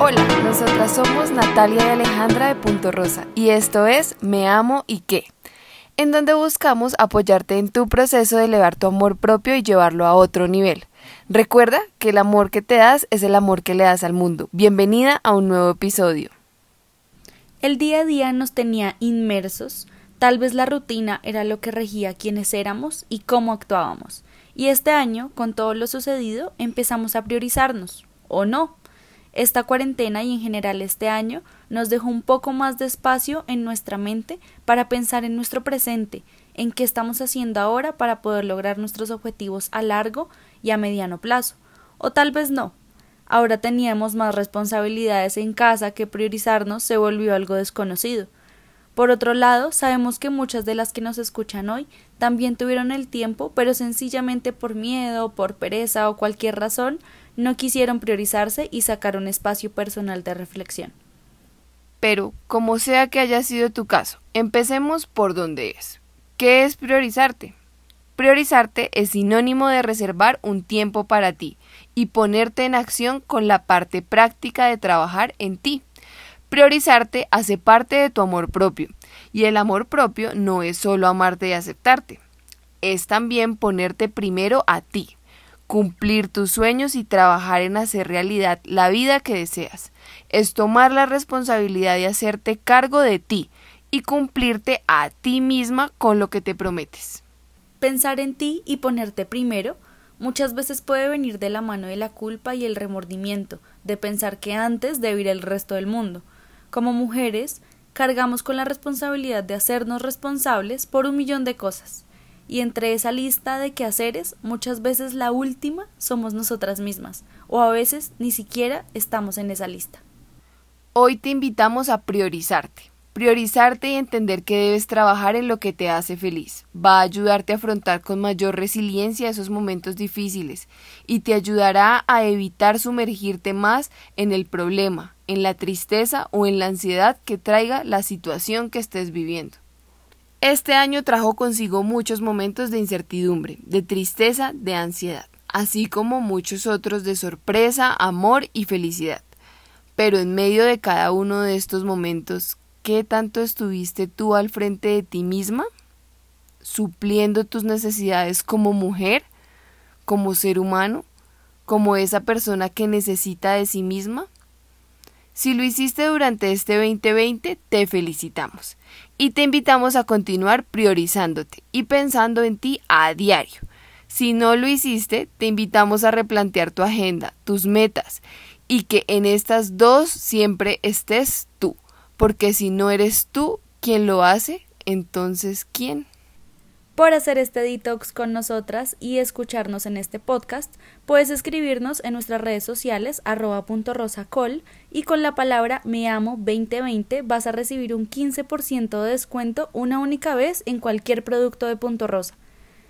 Hola, nosotras somos Natalia y Alejandra de Punto Rosa y esto es Me Amo y qué, en donde buscamos apoyarte en tu proceso de elevar tu amor propio y llevarlo a otro nivel. Recuerda que el amor que te das es el amor que le das al mundo. Bienvenida a un nuevo episodio. El día a día nos tenía inmersos, tal vez la rutina era lo que regía quiénes éramos y cómo actuábamos. Y este año, con todo lo sucedido, empezamos a priorizarnos, ¿o no? Esta cuarentena y en general este año nos dejó un poco más de espacio en nuestra mente para pensar en nuestro presente, en qué estamos haciendo ahora para poder lograr nuestros objetivos a largo y a mediano plazo. O tal vez no, Ahora teníamos más responsabilidades en casa que priorizarnos se volvió algo desconocido. Por otro lado, sabemos que muchas de las que nos escuchan hoy también tuvieron el tiempo, pero sencillamente por miedo, por pereza o cualquier razón, no quisieron priorizarse y sacar un espacio personal de reflexión. Pero, como sea que haya sido tu caso, empecemos por donde es. ¿Qué es priorizarte? Priorizarte es sinónimo de reservar un tiempo para ti y ponerte en acción con la parte práctica de trabajar en ti. Priorizarte hace parte de tu amor propio y el amor propio no es solo amarte y aceptarte, es también ponerte primero a ti, cumplir tus sueños y trabajar en hacer realidad la vida que deseas. Es tomar la responsabilidad de hacerte cargo de ti y cumplirte a ti misma con lo que te prometes. Pensar en ti y ponerte primero muchas veces puede venir de la mano de la culpa y el remordimiento, de pensar que antes debe el resto del mundo. Como mujeres, cargamos con la responsabilidad de hacernos responsables por un millón de cosas. Y entre esa lista de quehaceres, muchas veces la última somos nosotras mismas, o a veces ni siquiera estamos en esa lista. Hoy te invitamos a priorizarte. Priorizarte y entender que debes trabajar en lo que te hace feliz. Va a ayudarte a afrontar con mayor resiliencia esos momentos difíciles y te ayudará a evitar sumergirte más en el problema, en la tristeza o en la ansiedad que traiga la situación que estés viviendo. Este año trajo consigo muchos momentos de incertidumbre, de tristeza, de ansiedad, así como muchos otros de sorpresa, amor y felicidad. Pero en medio de cada uno de estos momentos, ¿Qué tanto estuviste tú al frente de ti misma? ¿Supliendo tus necesidades como mujer, como ser humano, como esa persona que necesita de sí misma? Si lo hiciste durante este 2020, te felicitamos y te invitamos a continuar priorizándote y pensando en ti a diario. Si no lo hiciste, te invitamos a replantear tu agenda, tus metas y que en estas dos siempre estés tú porque si no eres tú quien lo hace, entonces ¿quién? Por hacer este detox con nosotras y escucharnos en este podcast, puedes escribirnos en nuestras redes sociales arroba punto rosacol y con la palabra me amo 2020 vas a recibir un 15% de descuento una única vez en cualquier producto de Punto Rosa.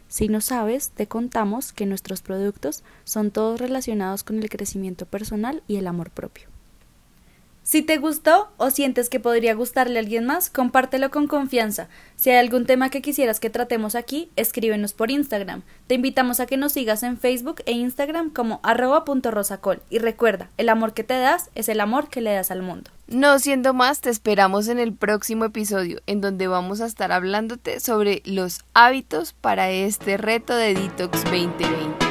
Si no sabes, te contamos que nuestros productos son todos relacionados con el crecimiento personal y el amor propio. Si te gustó o sientes que podría gustarle a alguien más, compártelo con confianza. Si hay algún tema que quisieras que tratemos aquí, escríbenos por Instagram. Te invitamos a que nos sigas en Facebook e Instagram como arroba.rosacol. Y recuerda, el amor que te das es el amor que le das al mundo. No siendo más, te esperamos en el próximo episodio, en donde vamos a estar hablándote sobre los hábitos para este reto de Detox 2020.